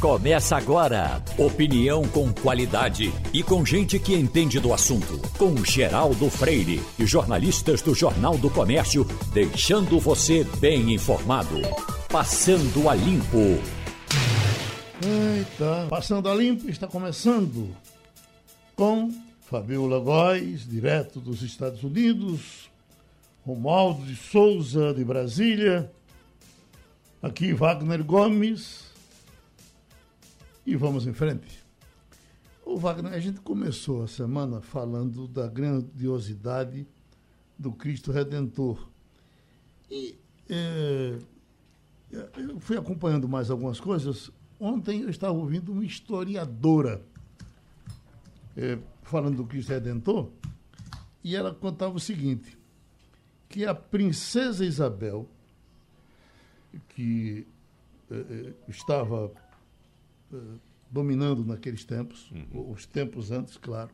Começa agora. Opinião com qualidade e com gente que entende do assunto. Com Geraldo Freire e jornalistas do Jornal do Comércio, deixando você bem informado. Passando a Limpo. Eita, Passando a Limpo está começando com Fabiola Góes, direto dos Estados Unidos, Romualdo de Souza, de Brasília, aqui Wagner Gomes e vamos em frente. O Wagner, a gente começou a semana falando da grandiosidade do Cristo Redentor. E é, eu fui acompanhando mais algumas coisas. Ontem eu estava ouvindo uma historiadora é, falando do Cristo Redentor, e ela contava o seguinte: que a princesa Isabel, que é, é estava dominando naqueles tempos, uhum. os tempos antes, claro,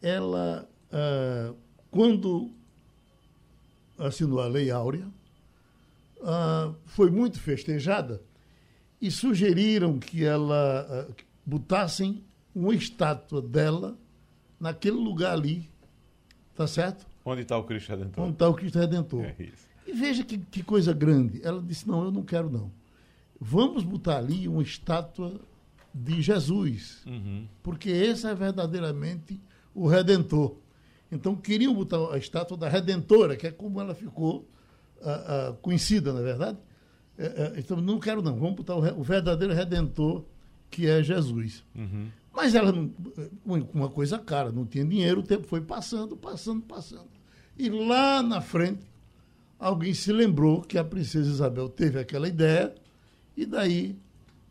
ela, uh, quando assinou a Lei Áurea, uh, foi muito festejada e sugeriram que ela uh, botassem uma estátua dela naquele lugar ali, tá certo? Onde está o Cristo Redentor? Onde está o Cristo Redentor. É e veja que, que coisa grande. Ela disse, não, eu não quero não vamos botar ali uma estátua de Jesus, uhum. porque esse é verdadeiramente o Redentor. Então queriam botar a estátua da Redentora, que é como ela ficou uh, uh, conhecida, na é verdade. Uh, então não quero não, vamos botar o, o, verdadeiro Redentor, que é Jesus. Uhum. Mas ela, não, uma coisa cara, não tinha dinheiro, o tempo foi passando, passando, passando. E lá na frente, alguém se lembrou que a princesa Isabel teve aquela ideia e daí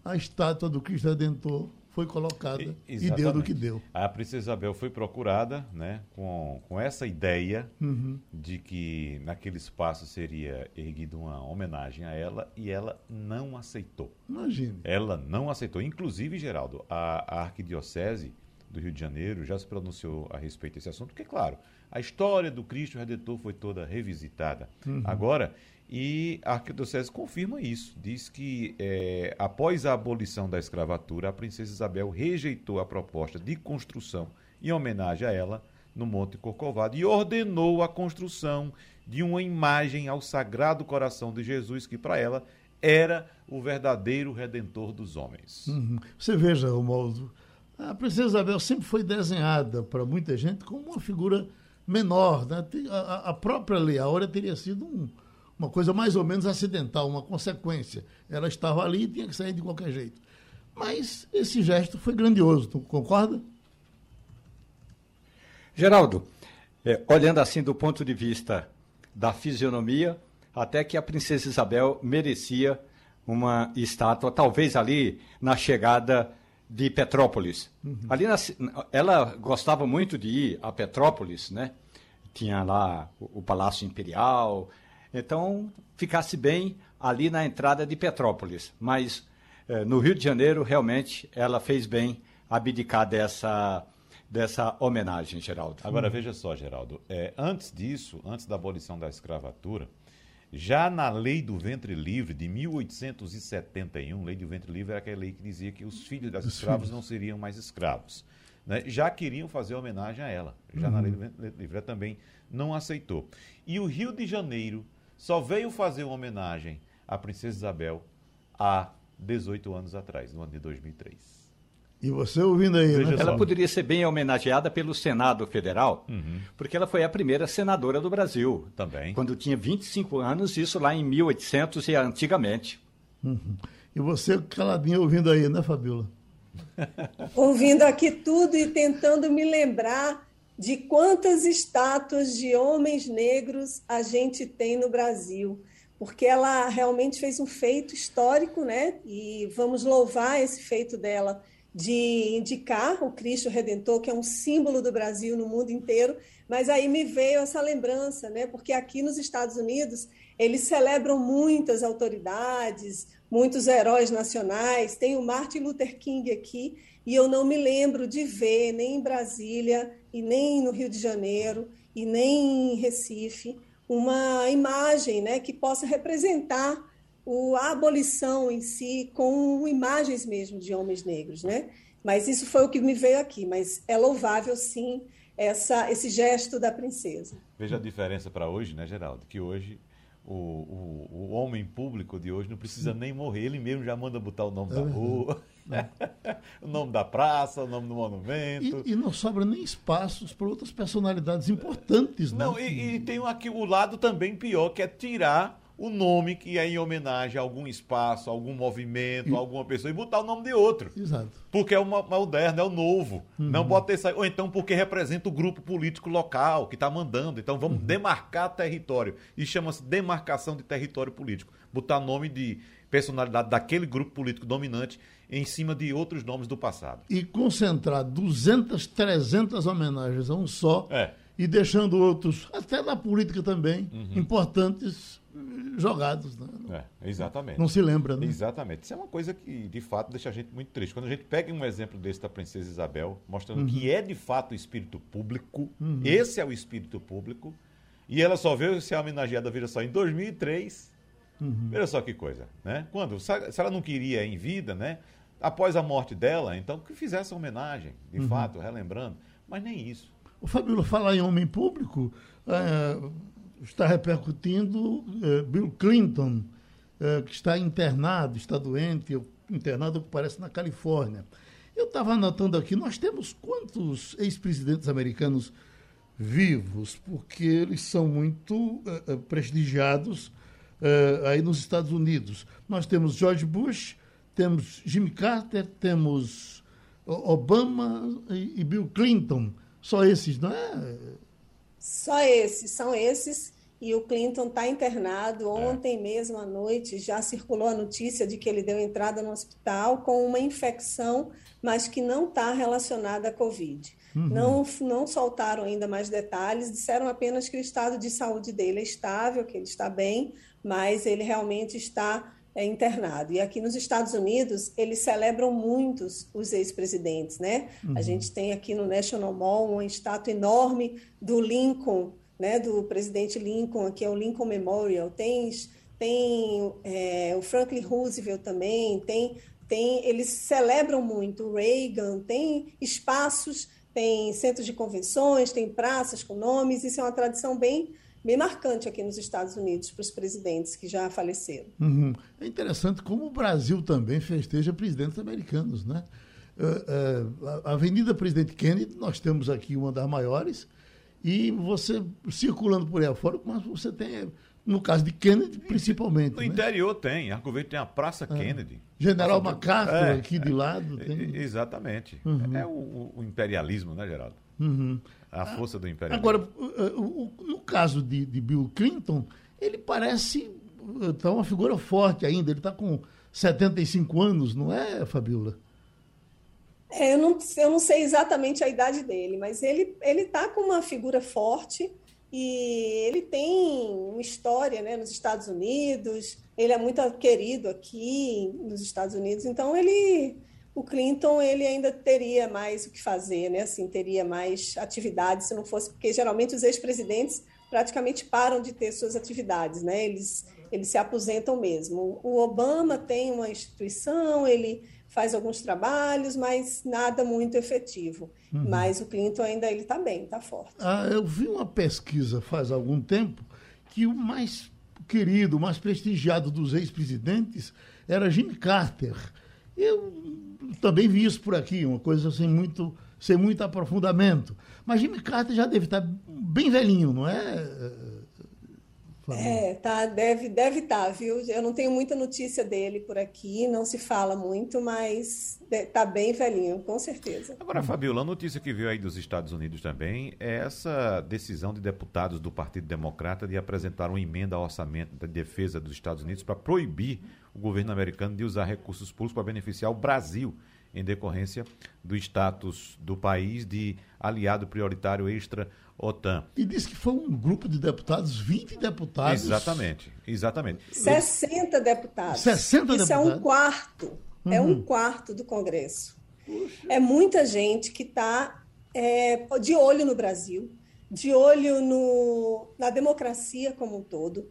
a estátua do Cristo Redentor foi colocada e, e deu do que deu. A princesa Isabel foi procurada né, com, com essa ideia uhum. de que naquele espaço seria erguida uma homenagem a ela e ela não aceitou. Imagine. Ela não aceitou. Inclusive, Geraldo, a, a arquidiocese do Rio de Janeiro já se pronunciou a respeito desse assunto, porque, claro, a história do Cristo Redentor foi toda revisitada. Uhum. Agora, e a Arquidiocese confirma isso. Diz que, é, após a abolição da escravatura, a princesa Isabel rejeitou a proposta de construção em homenagem a ela no Monte Corcovado e ordenou a construção de uma imagem ao Sagrado Coração de Jesus, que para ela era o verdadeiro redentor dos homens. Uhum. Você veja, Romualdo, a princesa Isabel sempre foi desenhada para muita gente como uma figura menor. Né? A, a própria Lei Áurea teria sido um, uma coisa mais ou menos acidental, uma consequência. Ela estava ali e tinha que sair de qualquer jeito. Mas esse gesto foi grandioso, tu concorda? Geraldo, é, olhando assim do ponto de vista da fisionomia, até que a princesa Isabel merecia uma estátua, talvez ali na chegada de Petrópolis. Uhum. Ali na, ela gostava muito de ir a Petrópolis, né? Tinha lá o, o Palácio Imperial, então, ficasse bem ali na entrada de Petrópolis. Mas eh, no Rio de Janeiro, realmente, ela fez bem abdicar dessa, dessa homenagem, Geraldo. Agora, veja só, Geraldo. É, antes disso, antes da abolição da escravatura, já na lei do ventre livre de 1871, lei do ventre livre era aquela lei que dizia que os filhos das escravos não seriam mais escravos. Né? Já queriam fazer homenagem a ela. Já uhum. na lei do ventre livre ela também não aceitou. E o Rio de Janeiro só veio fazer uma homenagem à Princesa Isabel há 18 anos atrás, no ano de 2003. E você ouvindo aí, né? Ela poderia ser bem homenageada pelo Senado Federal, uhum. porque ela foi a primeira senadora do Brasil. Também. Quando tinha 25 anos, isso lá em 1800 e antigamente. Uhum. E você caladinho ouvindo aí, né, Fabiola? ouvindo aqui tudo e tentando me lembrar de quantas estátuas de homens negros a gente tem no Brasil, porque ela realmente fez um feito histórico, né? E vamos louvar esse feito dela de indicar o Cristo Redentor, que é um símbolo do Brasil no mundo inteiro. Mas aí me veio essa lembrança, né? Porque aqui nos Estados Unidos eles celebram muitas autoridades, muitos heróis nacionais. Tem o Martin Luther King aqui e eu não me lembro de ver nem em Brasília e nem no Rio de Janeiro e nem em Recife uma imagem né, que possa representar o, a abolição em si com imagens mesmo de homens negros, né? Mas isso foi o que me veio aqui. Mas é louvável, sim, essa, esse gesto da princesa. Veja a diferença para hoje, né, Geraldo? Que hoje o, o, o, homem público de hoje não precisa nem morrer, ele mesmo já manda botar o nome é da rua, o nome da praça, o nome do monumento. E, e não sobra nem espaços para outras personalidades importantes, né? Não, e, e tem aqui o lado também pior, que é tirar o nome que é em homenagem a algum espaço, a algum movimento, a alguma pessoa e botar o nome de outro. Exato. Porque é o moderno, é o novo. Uhum. Não esse aí. Ou então porque representa o grupo político local que está mandando. Então vamos uhum. demarcar território. E chama-se demarcação de território político. Botar nome de personalidade daquele grupo político dominante em cima de outros nomes do passado. E concentrar 200, 300 homenagens a um só. É. E deixando outros, até na política também, uhum. importantes jogados. Né? É, exatamente. Não se lembra, né? Exatamente. Isso é uma coisa que, de fato, deixa a gente muito triste. Quando a gente pega um exemplo desse da Princesa Isabel, mostrando uhum. que é, de fato, o espírito público, uhum. esse é o espírito público, e ela só veio ser homenageada, veja só, em 2003. Uhum. Veja só que coisa, né? Quando, se ela não queria em vida, né? Após a morte dela, então que fizesse homenagem, de uhum. fato, relembrando. Mas nem isso. O Fabíola, falar em homem público, é, está repercutindo eh, Bill Clinton, eh, que está internado, está doente, internado, parece, na Califórnia. Eu estava anotando aqui, nós temos quantos ex-presidentes americanos vivos, porque eles são muito eh, prestigiados aí nos Estados Unidos. Nós temos George Bush, temos Jimmy Carter, temos Obama e, Bill Clinton. Só esses, não é? Só esses, são esses. E o Clinton está internado. É. Ontem é. mesmo à noite já circulou a notícia de que ele deu entrada no hospital com uma infecção, mas que não está relacionada à Covid. Uhum. Não, não soltaram ainda mais detalhes, disseram apenas que o estado de saúde dele é estável, que ele está bem, mas ele realmente está é, internado. E aqui nos Estados Unidos, eles celebram muitos os ex-presidentes, né? Uhum. A gente tem aqui no National Mall uma estátua enorme do Lincoln, né? Do presidente Lincoln, que é o Lincoln Memorial. Tem, tem é, o Franklin Roosevelt também, tem, tem, eles celebram muito o Reagan, tem espaços, tem centros de convenções, tem praças com nomes, isso é uma tradição bem bem marcante aqui nos Estados Unidos para os presidentes que já faleceram. Uhum. É interessante como o Brasil também festeja presidentes americanos, né? Uh, uh, a Avenida Presidente Kennedy, nós temos aqui uma das maiores, e você circulando por aí afora, mas você tem, no caso de Kennedy, principalmente. No né? interior tem, Arco Verde tem a Praça é. Kennedy. General MacArthur é, aqui de lado. É, tem... Exatamente. Uhum. É o, o, imperialismo, né, Geraldo? Uhum. A força do imperialismo. Agora, no caso de, de Bill Clinton, ele parece tá uma figura forte ainda. Ele está com 75 anos, não é, Fabiola? É, eu, não, eu não sei exatamente a idade dele, mas ele ele está com uma figura forte e ele tem uma história né, nos Estados Unidos. Ele é muito querido aqui nos Estados Unidos, então ele o Clinton ele ainda teria mais o que fazer, né? Assim, teria mais atividades se não fosse porque geralmente os ex-presidentes praticamente param de ter suas atividades, né? Eles eles se aposentam mesmo. O Obama tem uma instituição, ele faz alguns trabalhos, mas nada muito efetivo. Uhum. Mas o Clinton ainda ele está bem, está forte. Ah, eu vi uma pesquisa faz algum tempo que o mais querido, o mais prestigiado dos ex-presidentes era Jimmy Carter. Eu também vi isso por aqui, uma coisa sem muito, sem muito aprofundamento. Mas Jimmy Carter já deve estar bem velhinho, não é? É, tá, deve deve estar, tá, viu? Eu não tenho muita notícia dele por aqui, não se fala muito, mas tá bem velhinho, com certeza. Agora, Fabiola, a notícia que veio aí dos Estados Unidos também é essa decisão de deputados do Partido Democrata de apresentar uma emenda ao orçamento da defesa dos Estados Unidos para proibir o governo americano de usar recursos públicos para beneficiar o Brasil em decorrência do status do país de aliado prioritário extra OTAN. E disse que foi um grupo de deputados, 20 deputados. Exatamente, exatamente. 60 deputados. 60 Isso deputados. é um quarto, uhum. é um uhum. quarto do Congresso. Puxa. É muita gente que está é, de olho no Brasil, de olho no, na democracia como um todo.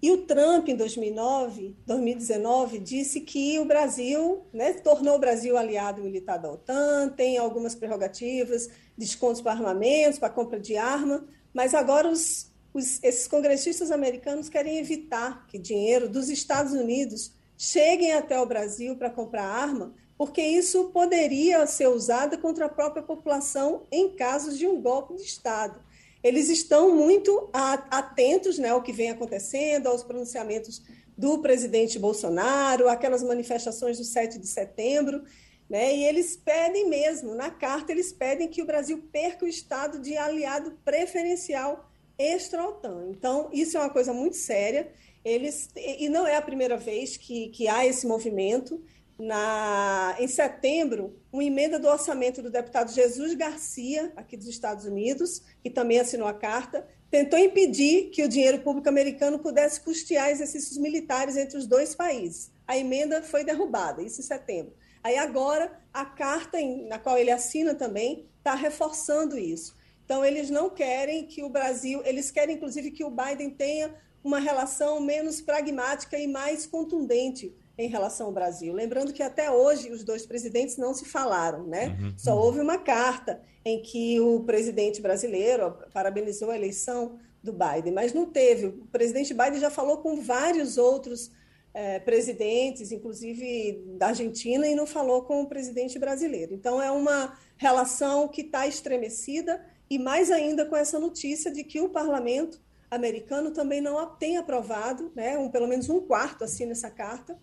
E o Trump, em 2009, 2019, disse que o Brasil, né, tornou o Brasil aliado militar da OTAN, tem algumas prerrogativas, descontos para armamentos, para compra de arma, mas agora os, os, esses congressistas americanos querem evitar que dinheiro dos Estados Unidos cheguem até o Brasil para comprar arma, porque isso poderia ser usado contra a própria população em casos de um golpe de Estado eles estão muito atentos né, ao que vem acontecendo, aos pronunciamentos do presidente Bolsonaro, aquelas manifestações do 7 de setembro, né, e eles pedem mesmo, na carta, eles pedem que o Brasil perca o estado de aliado preferencial extra-OTAN. Então, isso é uma coisa muito séria, eles, e não é a primeira vez que, que há esse movimento, na, em setembro, uma emenda do orçamento do deputado Jesus Garcia, aqui dos Estados Unidos, que também assinou a carta, tentou impedir que o dinheiro público americano pudesse custear exercícios militares entre os dois países. A emenda foi derrubada, isso em setembro. Aí agora, a carta em, na qual ele assina também está reforçando isso. Então, eles não querem que o Brasil, eles querem inclusive que o Biden tenha uma relação menos pragmática e mais contundente em relação ao Brasil. Lembrando que até hoje os dois presidentes não se falaram, né? Uhum. Só houve uma carta em que o presidente brasileiro parabenizou a eleição do Biden, mas não teve. O presidente Biden já falou com vários outros é, presidentes, inclusive da Argentina, e não falou com o presidente brasileiro. Então é uma relação que está estremecida e mais ainda com essa notícia de que o parlamento americano também não tem aprovado, né, um, pelo menos um quarto assina essa carta,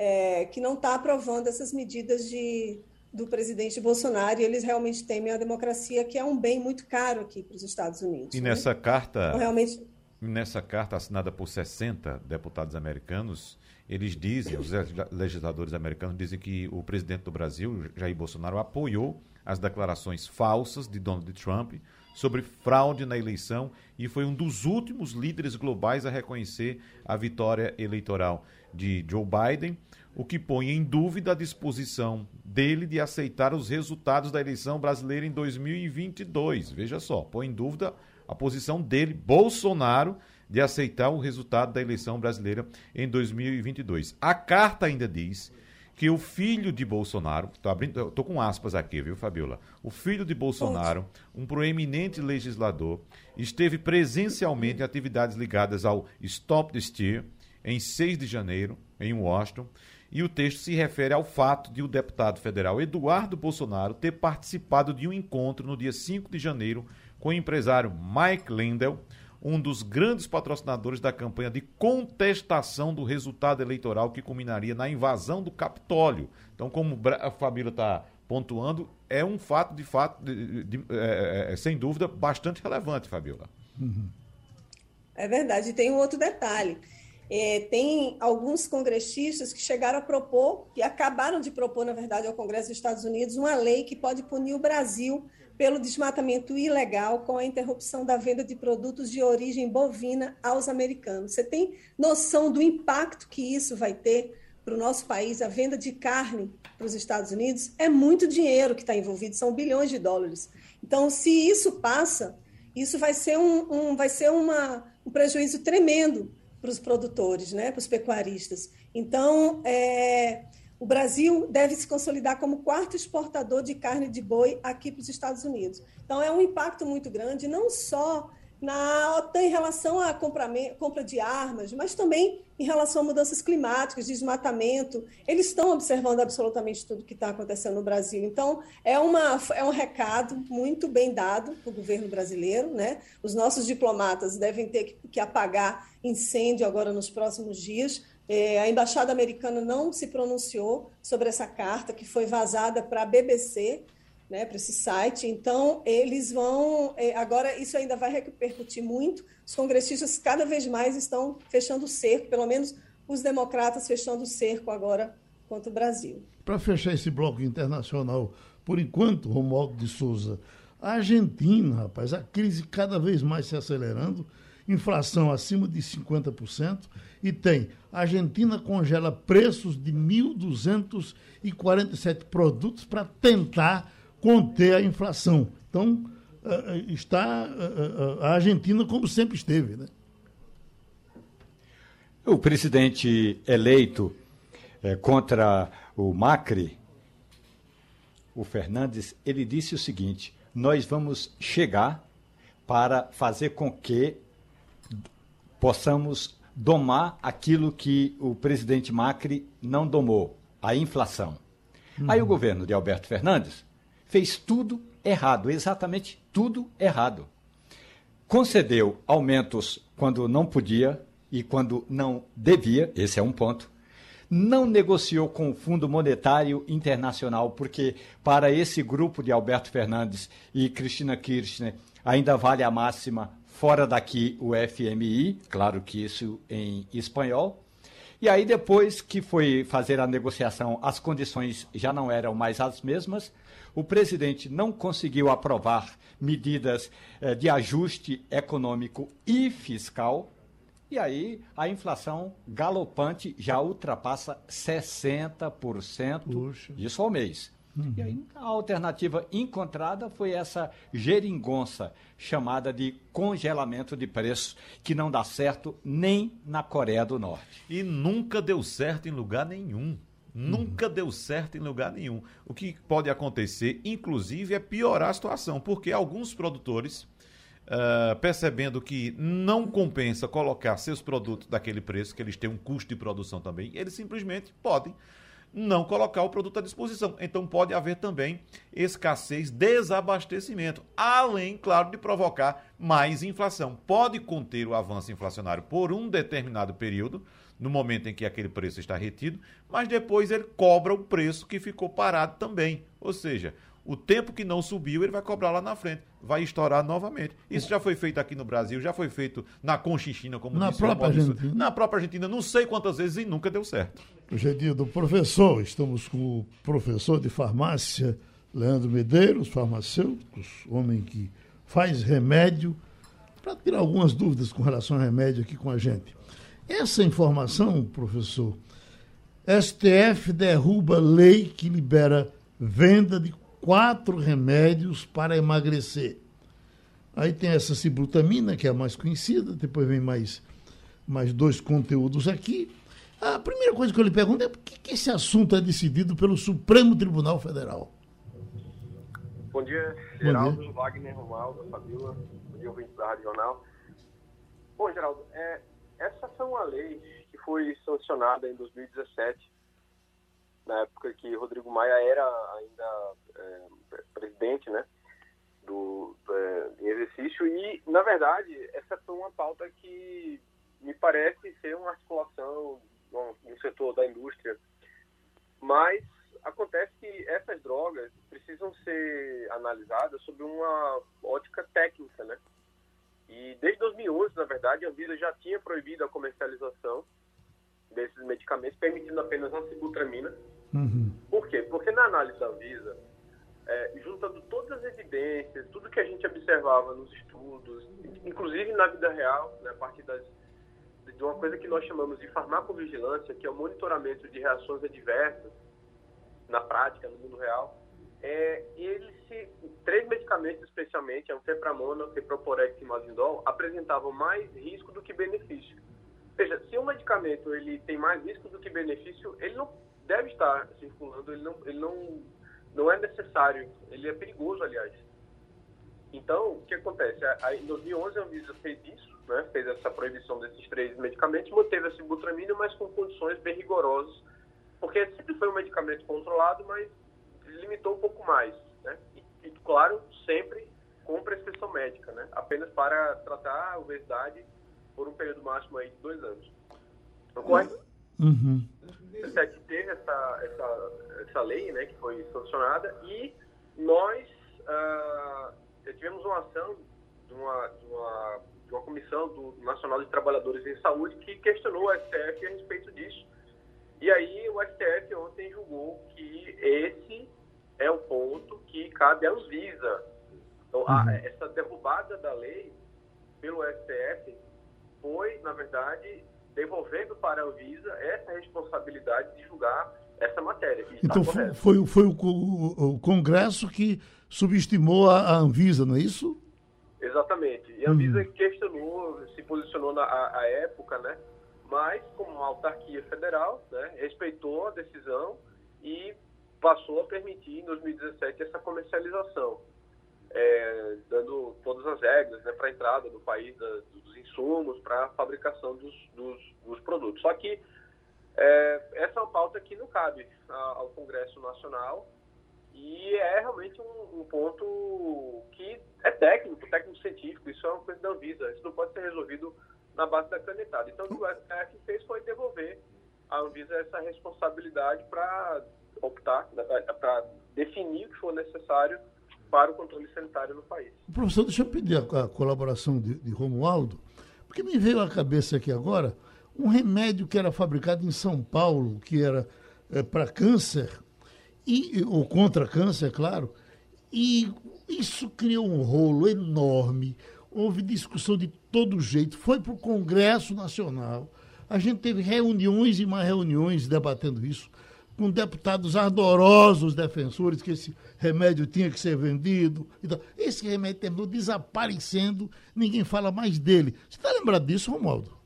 é, que não está aprovando essas medidas de, do presidente Bolsonaro e eles realmente temem a democracia, que é um bem muito caro aqui para os Estados Unidos. E né? nessa carta. Então, realmente... Nessa carta assinada por 60 deputados americanos, eles dizem, os legisladores americanos dizem que o presidente do Brasil, Jair Bolsonaro, apoiou as declarações falsas de Donald Trump sobre fraude na eleição e foi um dos últimos líderes globais a reconhecer a vitória eleitoral de Joe Biden o que põe em dúvida a disposição dele de aceitar os resultados da eleição brasileira em 2022. Veja só, põe em dúvida a posição dele, Bolsonaro, de aceitar o resultado da eleição brasileira em 2022. A carta ainda diz que o filho de Bolsonaro, tô abrindo, tô com aspas aqui, viu, Fabiola? O filho de Bolsonaro, um proeminente legislador, esteve presencialmente em atividades ligadas ao Stop the Steer em 6 de janeiro, em Washington, e o texto se refere ao fato de o deputado federal Eduardo Bolsonaro ter participado de um encontro no dia 5 de janeiro com o empresário Mike Lindell, um dos grandes patrocinadores da campanha de contestação do resultado eleitoral que culminaria na invasão do Capitólio. Então, como a família está pontuando, é um fato, de fato, de, de, é, é, é, sem dúvida, bastante relevante, Fabiola. Uhum. É verdade. E tem um outro detalhe. É, tem alguns congressistas que chegaram a propor, que acabaram de propor, na verdade, ao Congresso dos Estados Unidos, uma lei que pode punir o Brasil pelo desmatamento ilegal com a interrupção da venda de produtos de origem bovina aos americanos. Você tem noção do impacto que isso vai ter para o nosso país, a venda de carne para os Estados Unidos? É muito dinheiro que está envolvido, são bilhões de dólares. Então, se isso passa, isso vai ser um, um vai ser uma, um prejuízo tremendo para os produtores, né, para os pecuaristas. Então, é, o Brasil deve se consolidar como quarto exportador de carne de boi aqui para os Estados Unidos. Então, é um impacto muito grande, não só na OTAN em relação à compra, compra de armas, mas também em relação a mudanças climáticas, desmatamento. Eles estão observando absolutamente tudo que está acontecendo no Brasil. Então, é, uma, é um recado muito bem dado para o governo brasileiro. Né? Os nossos diplomatas devem ter que, que apagar incêndio agora nos próximos dias. É, a embaixada americana não se pronunciou sobre essa carta que foi vazada para a BBC né, para esse site. Então, eles vão. É, agora, isso ainda vai repercutir muito. Os congressistas cada vez mais estão fechando o cerco, pelo menos os democratas fechando o cerco agora contra o Brasil. Para fechar esse bloco internacional, por enquanto, Romualdo de Souza, a Argentina, rapaz, a crise cada vez mais se acelerando, inflação acima de 50%, e tem a Argentina congela preços de 1.247 produtos para tentar conter a inflação. Então, está a Argentina como sempre esteve. Né? O presidente eleito é, contra o Macri, o Fernandes, ele disse o seguinte: nós vamos chegar para fazer com que possamos domar aquilo que o presidente Macri não domou, a inflação. Uhum. Aí o governo de Alberto Fernandes fez tudo errado, exatamente tudo errado. Concedeu aumentos quando não podia e quando não devia, esse é um ponto. Não negociou com o Fundo Monetário Internacional, porque para esse grupo de Alberto Fernandes e Cristina Kirchner ainda vale a máxima fora daqui o FMI, claro que isso em espanhol. E aí, depois que foi fazer a negociação, as condições já não eram mais as mesmas. O presidente não conseguiu aprovar medidas eh, de ajuste econômico e fiscal. E aí a inflação galopante já ultrapassa 60%, Puxa. isso ao mês. Uhum. E aí a alternativa encontrada foi essa geringonça chamada de congelamento de preços, que não dá certo nem na Coreia do Norte. E nunca deu certo em lugar nenhum. Nunca uhum. deu certo em lugar nenhum. O que pode acontecer, inclusive, é piorar a situação, porque alguns produtores, uh, percebendo que não compensa colocar seus produtos daquele preço, que eles têm um custo de produção também, eles simplesmente podem não colocar o produto à disposição. Então pode haver também escassez, desabastecimento, além, claro, de provocar mais inflação. Pode conter o avanço inflacionário por um determinado período, no momento em que aquele preço está retido, mas depois ele cobra o preço que ficou parado também. Ou seja, o tempo que não subiu, ele vai cobrar lá na frente, vai estourar novamente. Isso já foi feito aqui no Brasil, já foi feito na Conchichina, como na disse própria Argentina. Na própria Argentina, não sei quantas vezes e nunca deu certo. Hoje é dia do professor, estamos com o professor de farmácia, Leandro Medeiros, farmacêutico, homem que faz remédio, para tirar algumas dúvidas com relação ao remédio aqui com a gente. Essa informação, professor, STF derruba lei que libera venda de quatro remédios para emagrecer. Aí tem essa cibrutamina, que é a mais conhecida, depois vem mais, mais dois conteúdos aqui. A primeira coisa que eu lhe pergunto é por que, que esse assunto é decidido pelo Supremo Tribunal Federal? Bom dia, Geraldo, Bom dia. Wagner, Romaldo, Fabíola, bom dia, ouvinte da Rádio Jornal. Bom, Geraldo, é, essa foi uma lei que foi sancionada em 2017 na época que Rodrigo Maia era ainda é, presidente, né, do, é, exercício e na verdade essa foi uma pauta que me parece ser uma articulação no setor da indústria, mas acontece que essas drogas precisam ser analisadas sob uma ótica técnica, né? E desde 2011, na verdade, a Anvisa já tinha proibido a comercialização desses medicamentos, permitindo apenas a sibutramina, Uhum. Por quê? Porque na análise da Visa, é, juntando todas as evidências, tudo que a gente observava nos estudos, inclusive na vida real, né, a partir das, de uma coisa que nós chamamos de farmacovigilância, que é o monitoramento de reações adversas na prática, no mundo real, é, eles se, três medicamentos especialmente, anfepramona, a feproporex e mazindol, apresentavam mais risco do que benefício. Veja, se um medicamento ele tem mais risco do que benefício, ele não deve estar circulando, ele não, ele não, não é necessário, ele é perigoso, aliás. Então, o que acontece? Em 2011, a Anvisa fez isso, né? fez essa proibição desses três medicamentos, manteve a sibutramina, mas com condições bem rigorosas, porque sempre foi um medicamento controlado, mas limitou um pouco mais. Né? E, e claro, sempre com prescrição médica, né? apenas para tratar a obesidade por um período máximo aí de dois anos. Ocorre? Uhum. 2017 teve essa, essa, essa lei né, que foi sancionada e nós uh, tivemos uma ação de uma, de, uma, de uma comissão do Nacional de Trabalhadores em Saúde que questionou o STF a respeito disso. E aí o STF ontem julgou que esse é o ponto que cabe à Anvisa. Então, a, uhum. essa derrubada da lei pelo STF foi, na verdade, devolvendo para a Anvisa essa responsabilidade de julgar essa matéria. Então foi, foi, foi o, o, o, Congresso que subestimou a, a, Anvisa, não é isso? Exatamente. E a Anvisa uhum. questionou, se posicionou na a, a época, né? mas como uma autarquia federal, né, respeitou a decisão e passou a permitir em 2017 essa comercialização, é, dando todas as regras né, para a entrada do país da, dos insumos, para a fabricação dos, dos, dos, produtos. Só que é, essa é uma pauta que não cabe ao Congresso Nacional e é realmente um, um, ponto que é técnico, técnico-científico, isso é uma coisa da Anvisa, isso não pode ser resolvido na base da canetada. Então, o que o STF fez foi devolver à Anvisa essa responsabilidade para optar, né, para definir o que for necessário para o controle sanitário no país. Professor, deixa eu pedir a, a colaboração de, de Romualdo, porque me veio à cabeça aqui agora um remédio que era fabricado em São Paulo, que era é, para câncer, e, ou contra câncer, claro, e isso criou um rolo enorme, houve discussão de todo jeito, foi para o Congresso Nacional, a gente teve reuniões e mais reuniões debatendo isso, com deputados ardorosos defensores que esse remédio tinha que ser vendido. Então, esse remédio terminou desaparecendo, ninguém fala mais dele. Você está lembrado disso, Romualdo?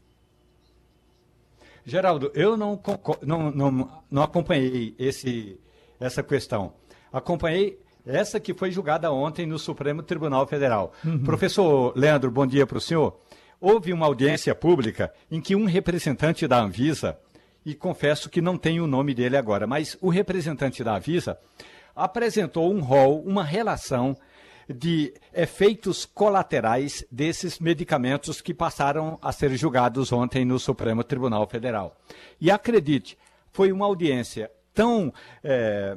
Geraldo, eu não, não, não, não acompanhei esse, essa questão. Acompanhei essa que foi julgada ontem no Supremo Tribunal Federal. Uhum. Professor Leandro, bom dia para o senhor. Houve uma audiência pública em que um representante da Anvisa e confesso que não tenho o nome dele agora, mas o representante da Avisa apresentou um rol, uma relação de efeitos colaterais desses medicamentos que passaram a ser julgados ontem no Supremo Tribunal Federal. E acredite, foi uma audiência tão, é,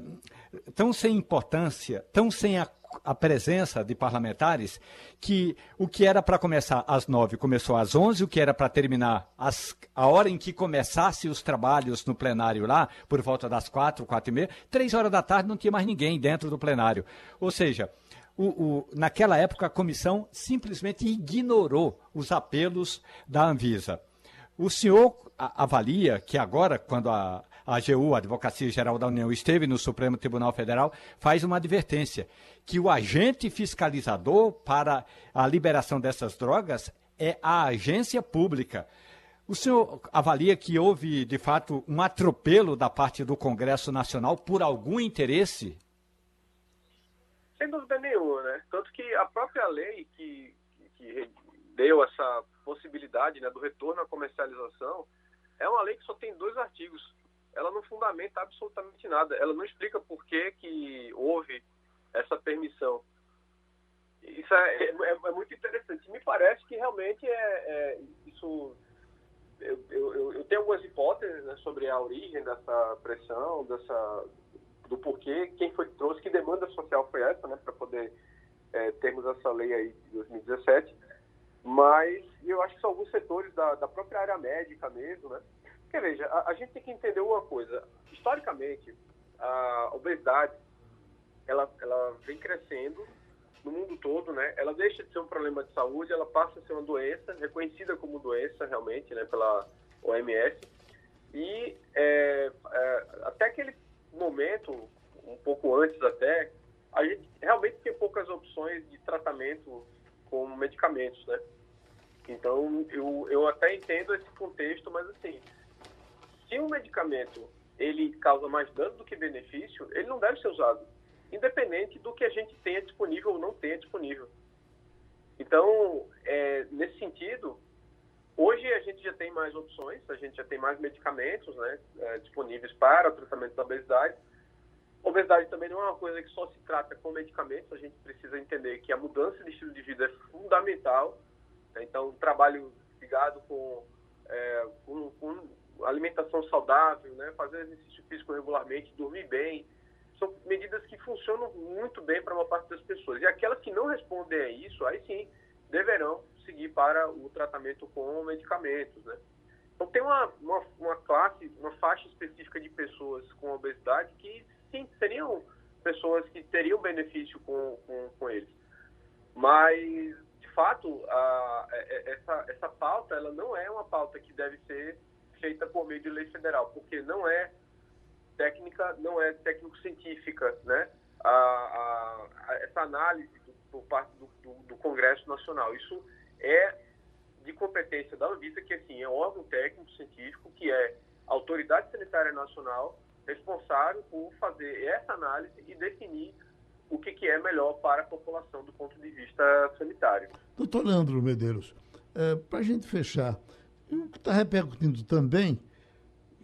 tão sem importância, tão sem a a presença de parlamentares que o que era para começar às nove começou às onze, o que era para terminar às, a hora em que começasse os trabalhos no plenário lá, por volta das quatro, quatro e meia, três horas da tarde não tinha mais ninguém dentro do plenário. Ou seja, o, o, naquela época a comissão simplesmente ignorou os apelos da Anvisa. O senhor avalia que agora, quando a, a AGU, a Advocacia Geral da União, esteve no Supremo Tribunal Federal, faz uma advertência que o agente fiscalizador para a liberação dessas drogas é a agência pública. O senhor avalia que houve, de fato, um atropelo da parte do Congresso Nacional por algum interesse? Sem dúvida nenhuma, né? Tanto que a própria lei que, que deu essa possibilidade né, do retorno à comercialização é uma lei que só tem dois artigos ela não fundamenta absolutamente nada. Ela não explica por que, que houve essa permissão. Isso é, é, é muito interessante. Me parece que realmente é, é isso. Eu, eu, eu, tenho algumas hipóteses né, sobre a origem dessa pressão, dessa do porquê, quem foi que trouxe, que demanda social foi essa, né, para poder é, termos essa lei aí de 2017. Mas eu acho que são alguns setores da, da própria área médica mesmo, né, porque, veja, a, a, gente tem que entender uma coisa. Historicamente, a obesidade, ela, ela vem crescendo no mundo todo, né? Ela deixa de ser um problema de saúde, ela passa a ser uma doença, reconhecida como doença realmente, né? Pela OMS. E é, é, até aquele momento, um pouco antes até, a gente realmente tem poucas opções de tratamento com medicamentos, né? Então, eu, eu até entendo esse contexto, mas assim, se um medicamento ele causa mais dano do que benefício, ele não deve ser usado, independente do que a gente tenha disponível ou não tenha disponível. Então, é, nesse sentido, hoje a gente já tem mais opções, a gente já tem mais medicamentos né, é, disponíveis para o tratamento da obesidade. Obesidade também não é uma coisa que só se trata com medicamentos, a gente precisa entender que a mudança de estilo de vida é fundamental. Né? Então, um trabalho ligado com, é, com, com alimentação saudável, né, fazer exercício físico regularmente, dormir bem, são medidas que funcionam muito bem para uma parte das pessoas. E aquelas que não respondem a isso, aí sim, deverão seguir para o tratamento com medicamentos, né? Então tem uma, uma, uma classe, uma faixa específica de pessoas com obesidade que sim, seriam pessoas que teriam benefício com, com, com eles. Mas, de fato, a, essa, essa pauta ela não é uma pauta que deve ser feita por meio de lei federal, porque não é técnica, não é técnico-científica, né? A, a, a, essa análise por parte do, do, do, Congresso Nacional. Isso é de competência da Anvisa, que assim é um órgão técnico científico que é a autoridade sanitária nacional responsável por fazer essa análise e definir o que, que é melhor para a população do ponto de vista sanitário. Doutor Leandro Medeiros, é, para a gente fechar, está repercutindo também,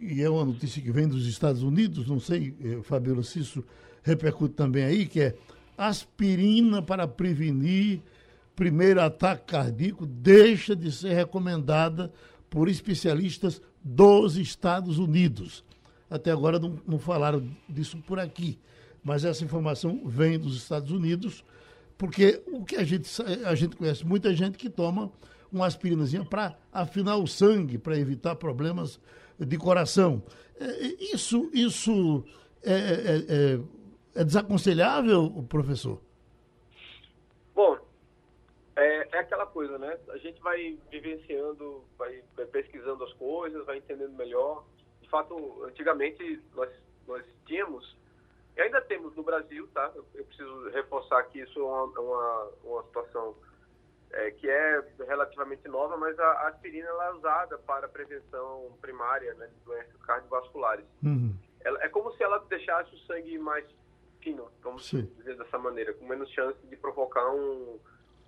e é uma notícia que vem dos Estados Unidos, não sei, eh, Fabiola, se isso repercute também aí, que é aspirina para prevenir primeiro ataque cardíaco deixa de ser recomendada por especialistas dos Estados Unidos. Até agora não, não falaram disso por aqui, mas essa informação vem dos Estados Unidos, porque o que a gente, a gente conhece muita gente que toma uma aspirinazinha para afinar o sangue, para evitar problemas de coração. É, isso, isso é, é, é, é desaconselhável, professor? Bom, é, é, aquela coisa, né? A gente vai vivenciando, vai, vai, pesquisando as coisas, vai entendendo melhor. De fato, antigamente nós, nós tínhamos, e ainda temos no Brasil, tá? Eu, eu preciso reforçar que isso é uma, uma, uma situação é, que é relativamente nova, mas a, a, aspirina é usada para prevenção primária né, de doenças cardiovasculares. Uhum. Ela, é como se ela deixasse o sangue mais fino, vamos Sim. dizer dessa maneira, com menos chance de provocar um,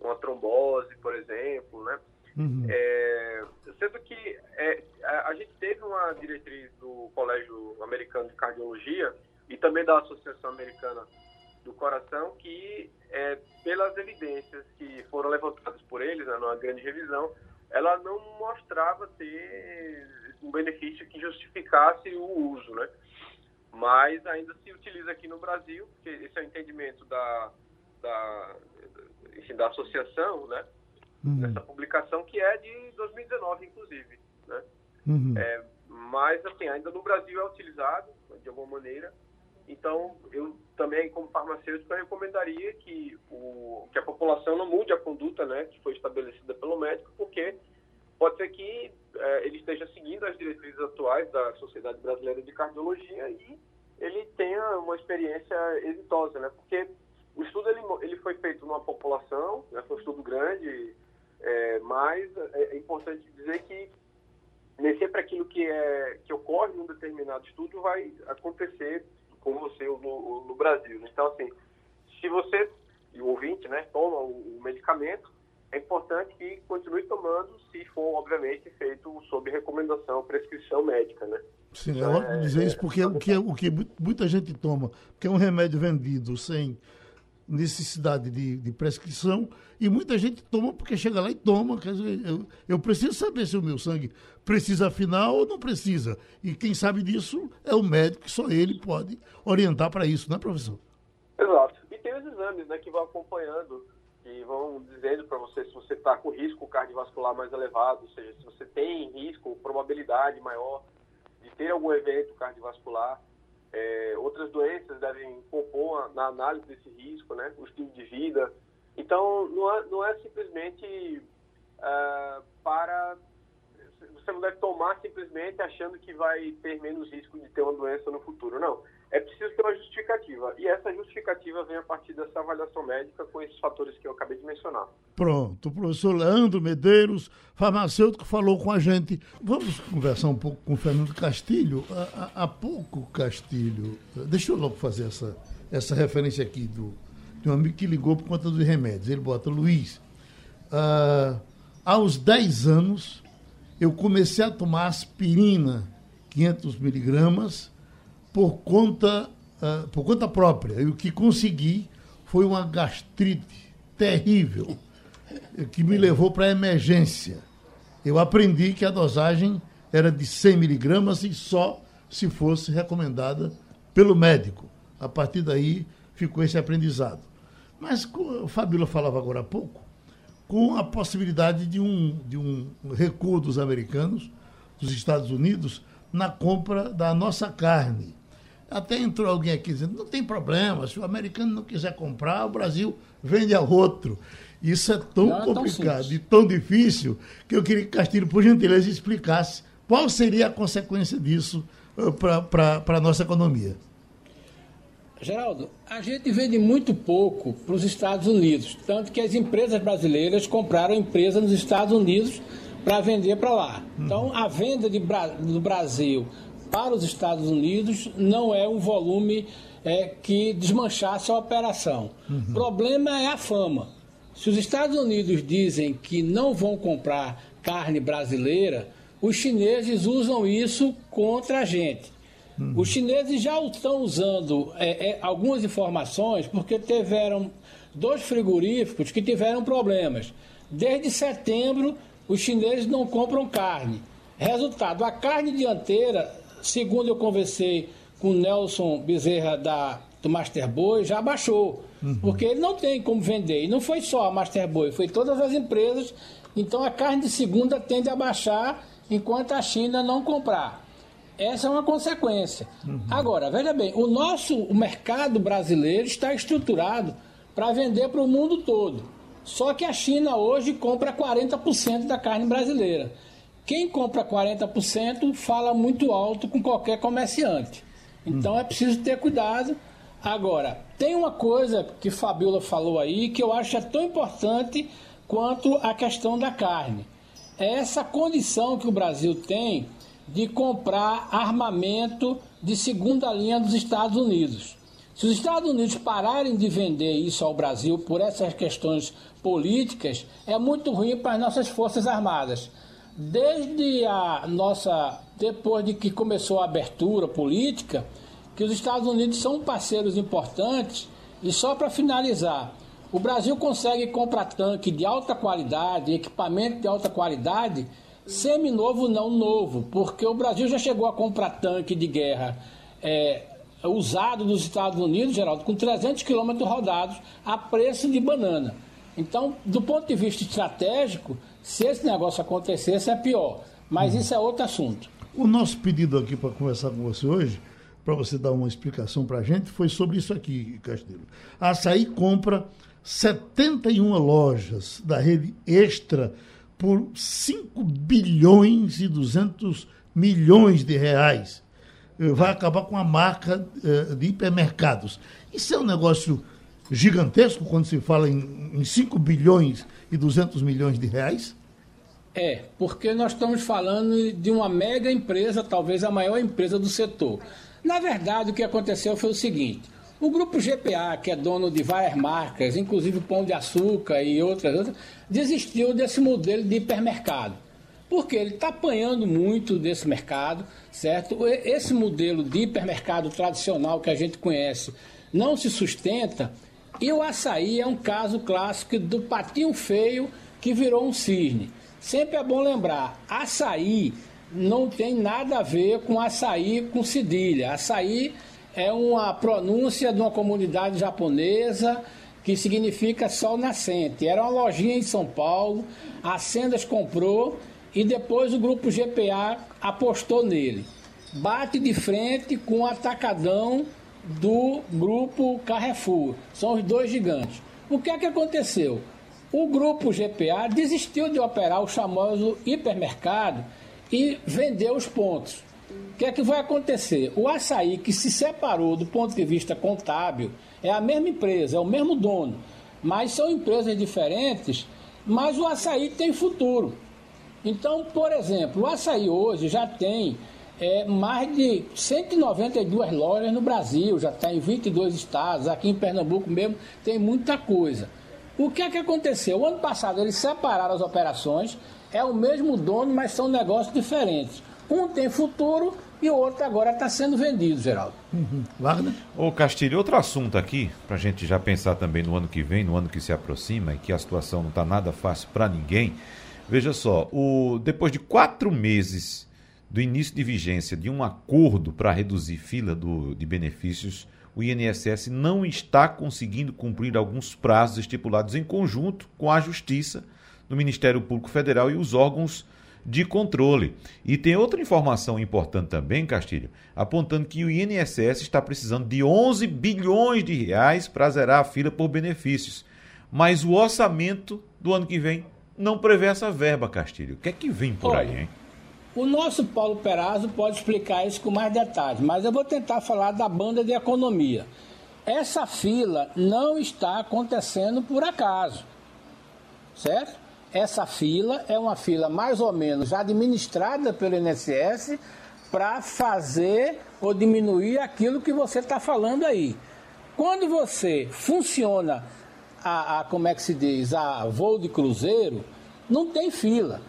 uma trombose, por exemplo, né? Uhum. É, sendo que é, a, a, gente teve uma diretriz do Colégio Americano de Cardiologia e também da Associação Americana do Coração que, é, pelas evidências que foram levantadas por eles né, numa grande revisão, ela não mostrava ter um benefício que justificasse o uso, né? Mas ainda se utiliza aqui no Brasil, porque esse é o entendimento da, da, enfim, da associação, né? Uhum. Nessa publicação que é de 2019, inclusive, né? Uhum. É, mas, assim, ainda no Brasil é utilizado, de alguma maneira. Então, eu também, como farmacêutico, eu recomendaria que, o, que a população não mude a conduta, né? Que foi estabelecida pelo médico, porque pode ser que é, ele esteja seguindo as diretrizes atuais da Sociedade Brasileira de Cardiologia e ele tenha uma experiência exitosa, né? Porque o estudo ele, ele foi feito numa população, né, foi um estudo grande, é, mas é, é, importante dizer que nem sempre aquilo que, é, que ocorre num determinado estudo vai acontecer com você no, no Brasil. Né? Então, assim, se você, e o ouvinte, né, toma o, o medicamento, é importante que continue tomando, se for, obviamente, feito sob recomendação, prescrição médica, né? Sim, é ótimo dizer isso, porque o que, o que muita gente toma, que é um remédio vendido sem necessidade de, de, prescrição e muita gente toma porque chega lá e toma. Quer dizer, eu, eu preciso saber se o meu sangue precisa afinar ou não precisa. E quem sabe disso é o médico, só ele pode orientar para isso, não é, professor? Exato. E tem os exames né, que vão acompanhando e vão dizendo para você se você está com risco cardiovascular mais elevado, ou seja, se você tem risco, probabilidade maior de ter algum evento cardiovascular. É, outras doenças devem compor na análise desse risco, né? O estilo de vida. Então, não é, não é simplesmente uh, para... Você não deve tomar simplesmente achando que vai ter menos risco de ter uma doença no futuro. Não é preciso ter uma justificativa. E essa justificativa vem a partir dessa avaliação médica com esses fatores que eu acabei de mencionar. Pronto. O professor Leandro Medeiros, farmacêutico, falou com a gente. Vamos conversar um pouco com o Fernando Castilho. Há, pouco, Castilho, deixa eu logo fazer essa, essa referência aqui do, de um amigo que ligou por conta dos remédios. Ele bota, Luiz, uh, aos 10 anos, eu comecei a tomar aspirina, 500 miligramas, por conta, uh, por conta própria. E o que consegui foi uma gastrite terrível, que me levou para a emergência. Eu aprendi que a dosagem era de 100 miligramas e só se fosse recomendada pelo médico. A partir daí ficou esse aprendizado. Mas o Fabíola falava agora há pouco, com a possibilidade de um, de um recuo dos americanos, dos Estados Unidos, na compra da nossa carne. Até entrou alguém aqui dizendo, não tem problema, se o americano não quiser comprar, o Brasil vende a outro. Isso é tão não complicado é tão e tão difícil que eu queria que Castilho, por gentileza, explicasse qual seria a consequência disso uh, para a nossa economia. Geraldo, a gente vende muito pouco para os Estados Unidos, tanto que as empresas brasileiras compraram empresa nos Estados Unidos para vender para lá. Então, a venda de, do Brasil para os Estados Unidos não é um volume é, que desmanchasse a operação. O uhum. problema é a fama. Se os Estados Unidos dizem que não vão comprar carne brasileira, os chineses usam isso contra a gente. Uhum. Os chineses já estão usando é, é, algumas informações porque tiveram dois frigoríficos que tiveram problemas. Desde setembro, os chineses não compram carne. Resultado, a carne dianteira, segundo eu conversei com o Nelson Bezerra da, do Master Boy, já baixou. Uhum. Porque ele não tem como vender. E não foi só a Master Boy, foi todas as empresas. Então a carne de segunda tende a baixar enquanto a China não comprar. Essa é uma consequência. Uhum. Agora, veja bem, o nosso o mercado brasileiro está estruturado para vender para o mundo todo. Só que a China hoje compra 40% da carne brasileira. Quem compra 40% fala muito alto com qualquer comerciante. Então é preciso ter cuidado. Agora, tem uma coisa que Fabiola falou aí que eu acho é tão importante quanto a questão da carne. É essa condição que o Brasil tem de comprar armamento de segunda linha dos Estados Unidos. Se os Estados Unidos pararem de vender isso ao Brasil por essas questões políticas, é muito ruim para as nossas Forças Armadas. Desde a nossa. depois de que começou a abertura política, que os Estados Unidos são parceiros importantes, e só para finalizar, o Brasil consegue comprar tanque de alta qualidade, equipamento de alta qualidade, semi-novo não novo, porque o Brasil já chegou a comprar tanque de guerra é, usado dos Estados Unidos, Geraldo, com 300 quilômetros rodados a preço de banana. Então, do ponto de vista estratégico, se esse negócio acontecesse, é pior. Mas uhum. isso é outro assunto. O nosso pedido aqui para conversar com você hoje, para você dar uma explicação para a gente, foi sobre isso aqui, Castilho. A Açaí compra 71 lojas da rede Extra por 5 bilhões e 200 milhões de reais. Eh, vai acabar com a marca eh, de hipermercados. Isso é um negócio gigantesco quando se fala em, em 5 bilhões e 200 milhões de reais? É, porque nós estamos falando de uma mega empresa, talvez a maior empresa do setor. Na verdade, o que aconteceu foi o seguinte: o grupo GPA, que é dono de várias marcas, inclusive Pão de Açúcar e outras, outras desistiu desse modelo de hipermercado porque ele está apanhando muito desse mercado, certo? Esse modelo de hipermercado tradicional que a gente conhece não se sustenta e o açaí é um caso clássico do patinho feio que virou um cisne. Sempre é bom lembrar, açaí não tem nada a ver com açaí com cedilha. Açaí é uma pronúncia de uma comunidade japonesa que significa sol nascente. Era uma lojinha em São Paulo, a Sendas comprou e depois o grupo GPA apostou nele. Bate de frente com o atacadão do grupo Carrefour. São os dois gigantes. O que é que aconteceu? O grupo GPA desistiu de operar o famoso hipermercado e vendeu os pontos. O que é que vai acontecer? O açaí que se separou do ponto de vista contábil é a mesma empresa, é o mesmo dono, mas são empresas diferentes, mas o açaí tem futuro. Então, por exemplo, o açaí hoje já tem é, mais de 192 lojas no Brasil, já está em 22 estados, aqui em Pernambuco mesmo tem muita coisa. O que é que aconteceu? O ano passado eles separaram as operações, é o mesmo dono, mas são negócios diferentes. Um tem futuro e o outro agora está sendo vendido, Geraldo. Uhum. Wagner? Ô Castilho, outro assunto aqui, para a gente já pensar também no ano que vem, no ano que se aproxima, e que a situação não está nada fácil para ninguém. Veja só, o, depois de quatro meses do início de vigência de um acordo para reduzir fila do, de benefícios, o INSS não está conseguindo cumprir alguns prazos estipulados em conjunto com a Justiça, no Ministério Público Federal e os órgãos de controle. E tem outra informação importante também, Castilho, apontando que o INSS está precisando de 11 bilhões de reais para zerar a fila por benefícios. Mas o orçamento do ano que vem não prevê essa verba, Castilho. O que é que vem por Olha, aí, hein? O nosso Paulo Perazzo pode explicar isso com mais detalhes, mas eu vou tentar falar da banda de economia. Essa fila não está acontecendo por acaso, certo? Essa fila é uma fila mais ou menos administrada pelo INSS para fazer ou diminuir aquilo que você está falando aí. Quando você funciona a, a, como é que se diz, a voo de cruzeiro, não tem fila.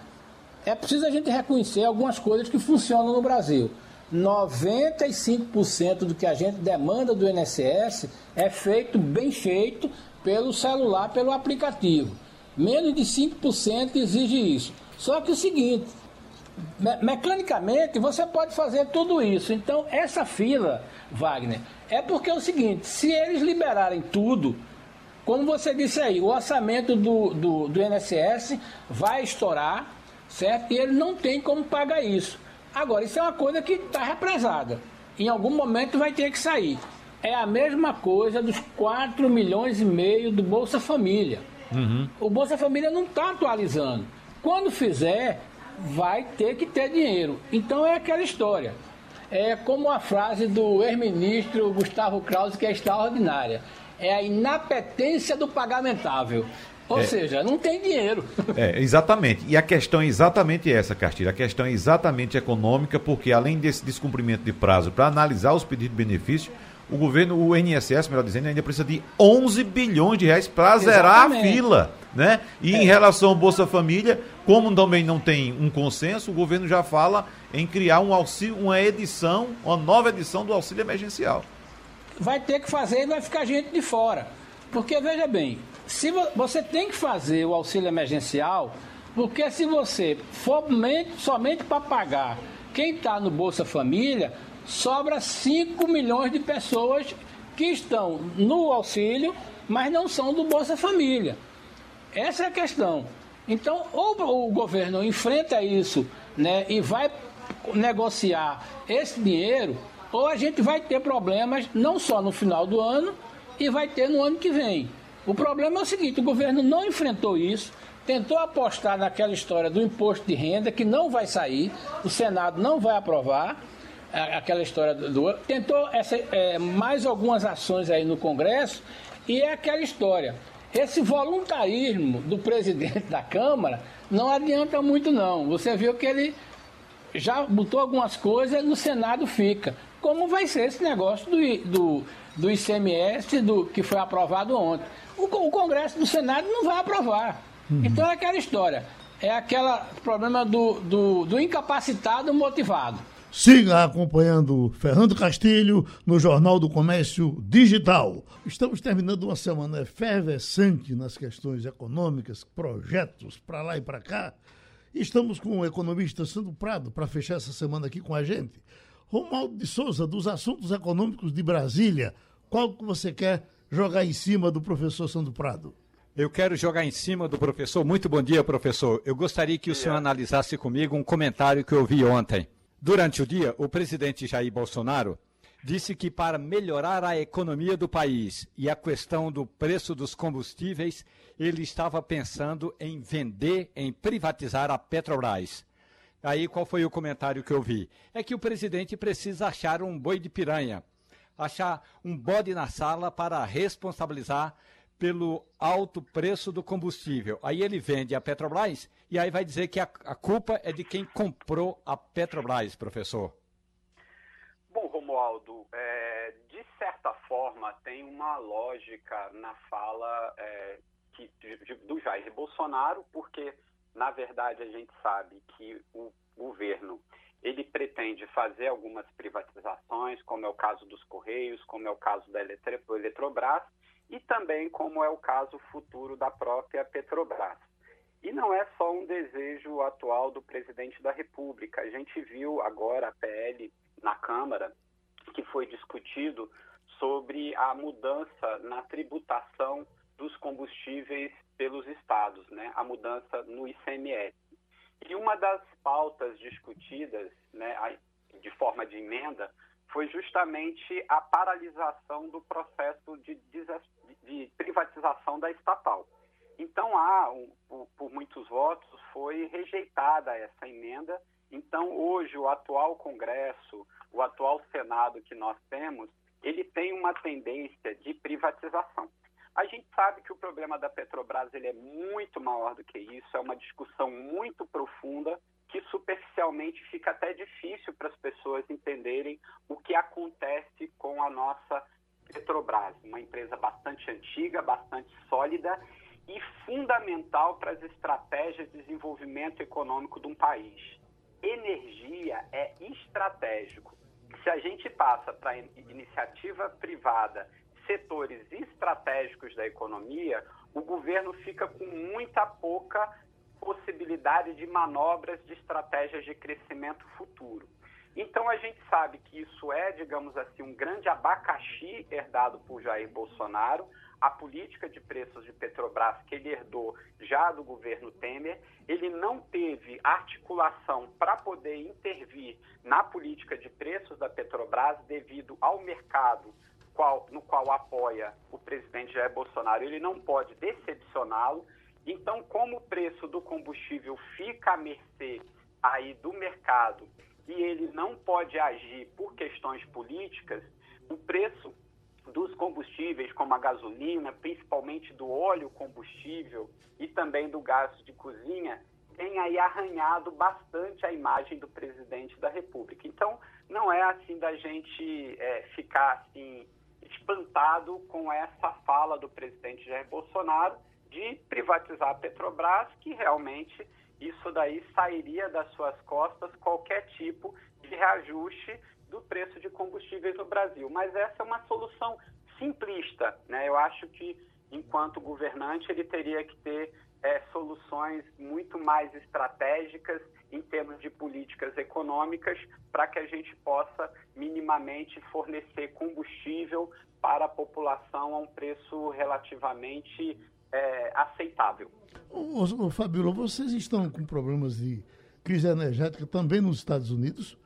É preciso a gente reconhecer algumas coisas que funcionam no Brasil. 95% do que a gente demanda do INSS é feito, bem feito, pelo celular, pelo aplicativo. Menos de 5% exige isso. Só que o seguinte, me mecanicamente você pode fazer tudo isso. Então, essa fila, Wagner, é porque é o seguinte: se eles liberarem tudo, como você disse aí, o orçamento do, do, do INSS vai estourar, certo? E ele não tem como pagar isso. Agora, isso é uma coisa que está represada. Em algum momento vai ter que sair. É a mesma coisa dos 4 milhões e meio do Bolsa Família. Uhum. O Bolsa Família não está atualizando. Quando fizer, vai ter que ter dinheiro. Então é aquela história. É como a frase do ex-ministro Gustavo Krause, que é extraordinária. É a inapetência do pagamentável. Ou é. seja, não tem dinheiro. É, exatamente. E a questão é exatamente essa, Castilho. A questão é exatamente econômica, porque além desse descumprimento de prazo para analisar os pedidos de benefício, o governo, o INSS, melhor dizendo, ainda precisa de 11 bilhões de reais para zerar a fila. Né? E é. em relação ao Bolsa Família, como também não tem um consenso, o governo já fala em criar um auxílio, uma edição, uma nova edição do auxílio emergencial. Vai ter que fazer e vai ficar gente de fora. Porque, veja bem, se você tem que fazer o auxílio emergencial, porque se você for somente para pagar quem está no Bolsa Família, sobra 5 milhões de pessoas que estão no auxílio, mas não são do Bolsa Família. Essa é a questão. Então, ou o governo enfrenta isso né, e vai negociar esse dinheiro, ou a gente vai ter problemas não só no final do ano, e vai ter no ano que vem. O problema é o seguinte: o governo não enfrentou isso, tentou apostar naquela história do imposto de renda, que não vai sair, o Senado não vai aprovar aquela história do. Tentou essa, é, mais algumas ações aí no Congresso e é aquela história. Esse voluntarismo do presidente da Câmara não adianta muito, não. Você viu que ele já botou algumas coisas, no Senado fica. Como vai ser esse negócio do, do, do ICMS do, que foi aprovado ontem? O, o Congresso do Senado não vai aprovar. Uhum. Então é aquela história. É aquele problema do, do, do incapacitado motivado. Siga acompanhando Fernando Castilho no Jornal do Comércio Digital. Estamos terminando uma semana efervescente nas questões econômicas, projetos para lá e para cá. Estamos com o economista Sandro Prado para fechar essa semana aqui com a gente. Romualdo de Souza, dos assuntos econômicos de Brasília, qual que você quer jogar em cima do professor Sandro Prado? Eu quero jogar em cima do professor. Muito bom dia, professor. Eu gostaria que o senhor analisasse comigo um comentário que eu vi ontem. Durante o dia, o presidente Jair Bolsonaro disse que para melhorar a economia do país e a questão do preço dos combustíveis, ele estava pensando em vender, em privatizar a Petrobras. Aí qual foi o comentário que eu vi? É que o presidente precisa achar um boi de piranha, achar um bode na sala para responsabilizar pelo alto preço do combustível. Aí ele vende a Petrobras e aí vai dizer que a, a culpa é de quem comprou a Petrobras, professor. Bom, Romualdo, é, de certa forma tem uma lógica na fala é, que, de, do Jair Bolsonaro, porque na verdade a gente sabe que o governo ele pretende fazer algumas privatizações, como é o caso dos Correios, como é o caso da Eletrobras, e também como é o caso futuro da própria Petrobras. E não é só um desejo atual do presidente da República. A gente viu agora a PL na Câmara, que foi discutido sobre a mudança na tributação dos combustíveis pelos estados, né? a mudança no ICMS. E uma das pautas discutidas né, de forma de emenda foi justamente a paralisação do processo de, de privatização da estatal. Então, há, um, por, por muitos votos, foi rejeitada essa emenda. Então, hoje, o atual Congresso, o atual Senado que nós temos, ele tem uma tendência de privatização. A gente sabe que o problema da Petrobras ele é muito maior do que isso, é uma discussão muito profunda que superficialmente fica até difícil para as pessoas entenderem o que acontece com a nossa Petrobras, uma empresa bastante antiga, bastante sólida e fundamental para as estratégias de desenvolvimento econômico de um país. Energia é estratégico. Se a gente passa para iniciativa privada, setores estratégicos da economia, o governo fica com muita pouca possibilidade de manobras de estratégias de crescimento futuro. Então a gente sabe que isso é, digamos assim, um grande abacaxi herdado por Jair Bolsonaro, a política de preços de Petrobras que ele herdou já do governo Temer, ele não teve articulação para poder intervir na política de preços da Petrobras devido ao mercado qual, no qual apoia o presidente Jair Bolsonaro. Ele não pode decepcioná-lo. Então, como o preço do combustível fica à mercê aí do mercado e ele não pode agir por questões políticas, o preço dos combustíveis, como a gasolina, principalmente do óleo combustível e também do gás de cozinha, tem aí arranhado bastante a imagem do presidente da República. Então, não é assim da gente é, ficar assim espantado com essa fala do presidente Jair Bolsonaro de privatizar a Petrobras, que realmente isso daí sairia das suas costas qualquer tipo de reajuste do preço de combustíveis no Brasil. Mas essa é uma solução simplista. Né? Eu acho que, enquanto governante, ele teria que ter é, soluções muito mais estratégicas em termos de políticas econômicas para que a gente possa minimamente fornecer combustível para a população a um preço relativamente é, aceitável. Ô, ô, Fabíola, vocês estão com problemas de crise energética também nos Estados Unidos?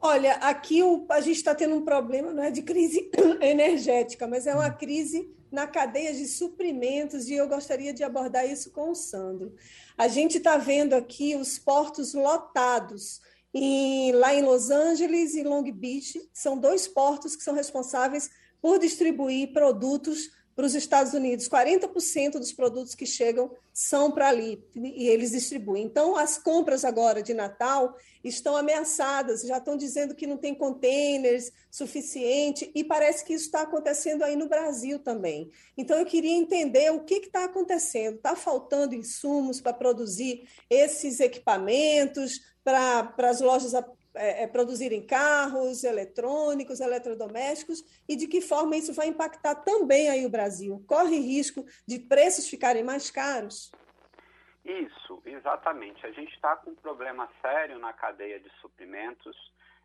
Olha, aqui o, a gente está tendo um problema não é de crise energética, mas é uma crise na cadeia de suprimentos e eu gostaria de abordar isso com o Sandro. A gente está vendo aqui os portos lotados. Em, lá em Los Angeles e Long Beach, são dois portos que são responsáveis por distribuir produtos para os Estados Unidos. 40% dos produtos que chegam são para ali e eles distribuem. Então, as compras agora de Natal estão ameaçadas, já estão dizendo que não tem containers suficiente e parece que isso está acontecendo aí no Brasil também. Então, eu queria entender o que está acontecendo. Está faltando insumos para produzir esses equipamentos para, as lojas é, é, produzirem carros, eletrônicos, eletrodomésticos e de que forma isso vai impactar também aí o Brasil. Corre risco de preços ficarem mais caros? Isso, exatamente. A gente está com um problema sério na cadeia de suprimentos.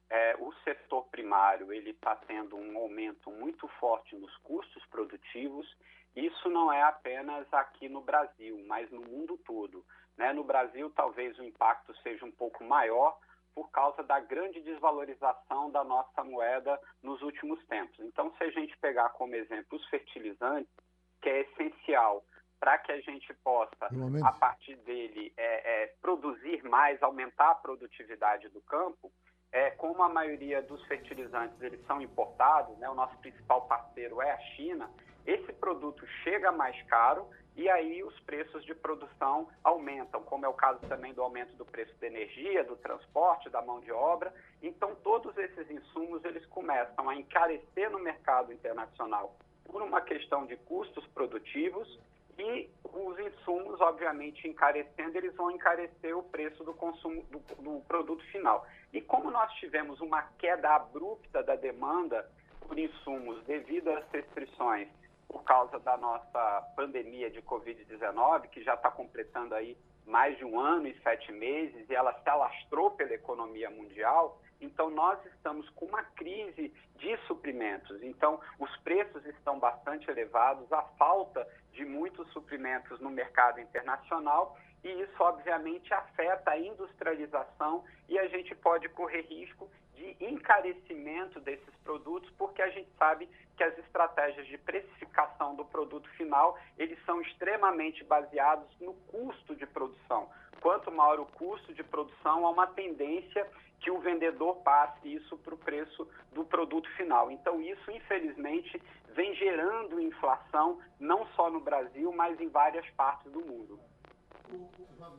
É, o setor primário ele está tendo um aumento muito forte nos custos produtivos. Isso não é apenas aqui no Brasil, mas no mundo todo. Né? No Brasil, talvez o impacto seja um pouco maior, por causa da grande desvalorização da nossa moeda nos últimos tempos. Então, se a gente pegar como exemplo os fertilizantes, que é essencial para que a gente possa, a partir dele, é, é, produzir mais, aumentar a produtividade do campo, é, como a maioria dos fertilizantes eles são importados, né, o nosso principal parceiro é a China, esse produto chega mais caro e aí os preços de produção aumentam, como é o caso também do aumento do preço da energia, do transporte, da mão de obra. Então todos esses insumos eles começam a encarecer no mercado internacional por uma questão de custos produtivos e os insumos, obviamente, encarecendo, eles vão encarecer o preço do consumo do, do produto final. E como nós tivemos uma queda abrupta da demanda por insumos devido às restrições por causa da nossa pandemia de Covid-19, que já está completando aí mais de um ano e sete meses, e ela se alastrou pela economia mundial, então nós estamos com uma crise de suprimentos. Então, os preços estão bastante elevados, a falta de muitos suprimentos no mercado internacional, e isso obviamente afeta a industrialização e a gente pode correr risco de encarecimento desses produtos, porque a gente sabe que as estratégias de precificação do produto final, eles são extremamente baseados no custo de produção. Quanto maior o custo de produção, há uma tendência que o vendedor passe isso para o preço do produto final. Então, isso, infelizmente, vem gerando inflação, não só no Brasil, mas em várias partes do mundo.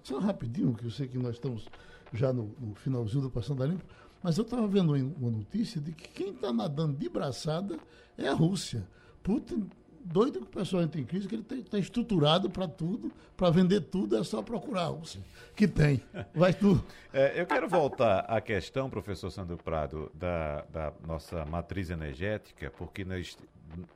Só rapidinho, que eu sei que nós estamos já no, no finalzinho do Passando a Limpo, mas eu estava vendo uma notícia de que quem está nadando de braçada é a Rússia. Putin doido que o pessoal entra em crise, que ele está estruturado para tudo, para vender tudo, é só procurar a Rússia, que tem. Vai tudo. É, eu quero voltar à questão, professor Sandro Prado, da, da nossa matriz energética, porque nós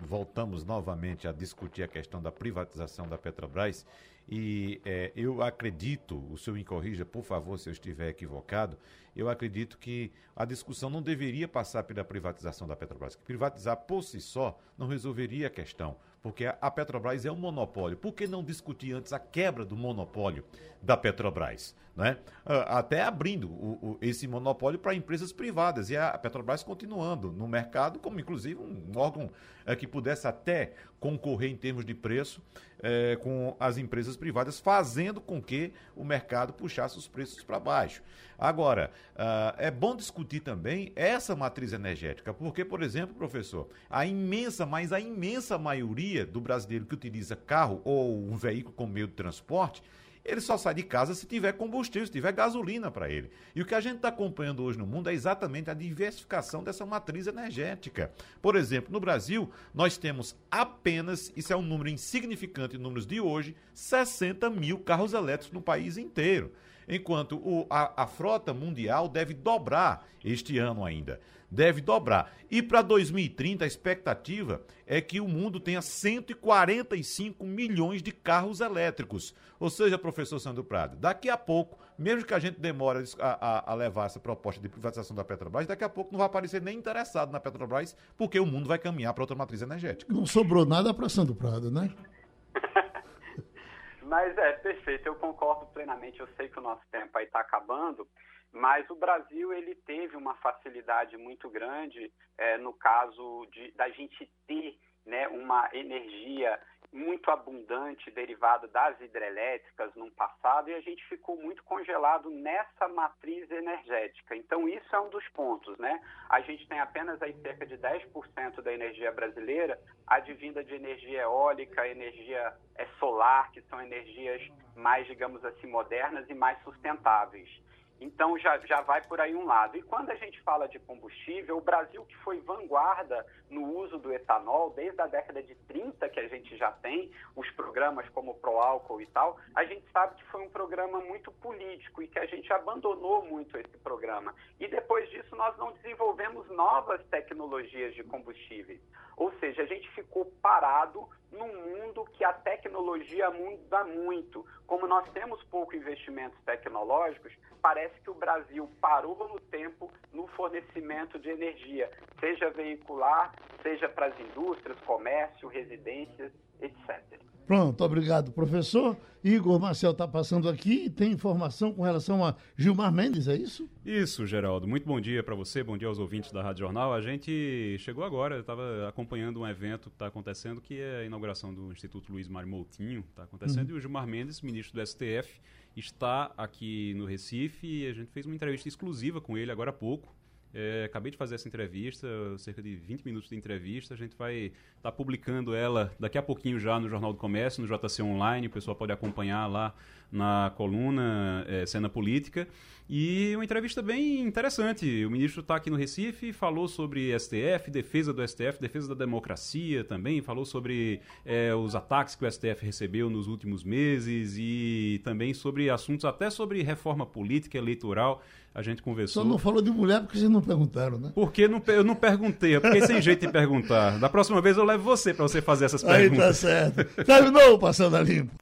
voltamos novamente a discutir a questão da privatização da Petrobras e é, eu acredito, o senhor me corrija, por favor, se eu estiver equivocado, eu acredito que a discussão não deveria passar pela privatização da Petrobras. Que privatizar por si só não resolveria a questão, porque a Petrobras é um monopólio. Por que não discutir antes a quebra do monopólio da Petrobras? Né? Até abrindo o, o, esse monopólio para empresas privadas e a Petrobras continuando no mercado como, inclusive, um órgão é, que pudesse até concorrer em termos de preço é, com as empresas privadas, fazendo com que o mercado puxasse os preços para baixo. Agora, uh, é bom discutir também essa matriz energética, porque, por exemplo, professor, a imensa, mas a imensa maioria do brasileiro que utiliza carro ou um veículo como meio de transporte, ele só sai de casa se tiver combustível, se tiver gasolina para ele. E o que a gente está acompanhando hoje no mundo é exatamente a diversificação dessa matriz energética. Por exemplo, no Brasil, nós temos apenas, isso é um número insignificante em números de hoje, 60 mil carros elétricos no país inteiro enquanto o, a, a frota mundial deve dobrar este ano ainda. Deve dobrar. E para 2030, a expectativa é que o mundo tenha 145 milhões de carros elétricos. Ou seja, professor Sandro Prado, daqui a pouco, mesmo que a gente demore a, a, a, levar essa proposta de privatização da Petrobras, daqui a pouco não vai aparecer nem interessado na Petrobras, porque o mundo vai caminhar para outra matriz energética. Não sobrou nada para Sandro Prado, né? Mas é perfeito, eu concordo plenamente. Eu sei que o nosso tempo aí está acabando, mas o Brasil ele teve uma facilidade muito grande é, no caso de da gente ter né, uma energia muito abundante derivado das hidrelétricas no passado e a gente ficou muito congelado nessa matriz energética. Então isso é um dos pontos, né? A gente tem apenas aí cerca de 10% da energia brasileira advinda de energia eólica, energia é, solar, que são energias mais, digamos assim, modernas e mais sustentáveis. Então já, já vai por aí um lado. E quando a gente fala de combustível, o Brasil que foi vanguarda no uso do etanol, desde a década de 30 que a gente já tem, os programas como o Proálcool e tal, a gente sabe que foi um programa muito político e que a gente abandonou muito esse programa. E depois disso nós não desenvolvemos novas tecnologias de combustíveis. Ou seja, a gente ficou parado num mundo que a tecnologia muda muito. Como nós temos pouco investimentos tecnológicos, parece que o Brasil parou no tempo no fornecimento de energia, seja veicular, seja para as indústrias, comércio, residências, etc. Pronto, obrigado, professor. Igor Marcel está passando aqui e tem informação com relação a Gilmar Mendes, é isso? Isso, Geraldo. Muito bom dia para você, bom dia aos ouvintes da Rádio Jornal. A gente chegou agora, estava acompanhando um evento que está acontecendo, que é a inauguração do Instituto Luiz Mário Moutinho, está acontecendo, uhum. e o Gilmar Mendes, ministro do STF, está aqui no Recife e a gente fez uma entrevista exclusiva com ele agora há pouco. É, acabei de fazer essa entrevista, cerca de 20 minutos de entrevista. A gente vai estar tá publicando ela daqui a pouquinho já no Jornal do Comércio, no JC Online. O pessoal pode acompanhar lá na coluna é, Cena Política. E uma entrevista bem interessante. O ministro está aqui no Recife, falou sobre STF, defesa do STF, defesa da democracia também, falou sobre é, os ataques que o STF recebeu nos últimos meses e também sobre assuntos até sobre reforma política, eleitoral. A gente conversou. Só não falou de mulher porque vocês não perguntaram, né? Porque não, eu não perguntei, eu fiquei sem jeito de perguntar. Da próxima vez eu levo você para você fazer essas perguntas. Aí tá certo. Terminou Passando a Limpo.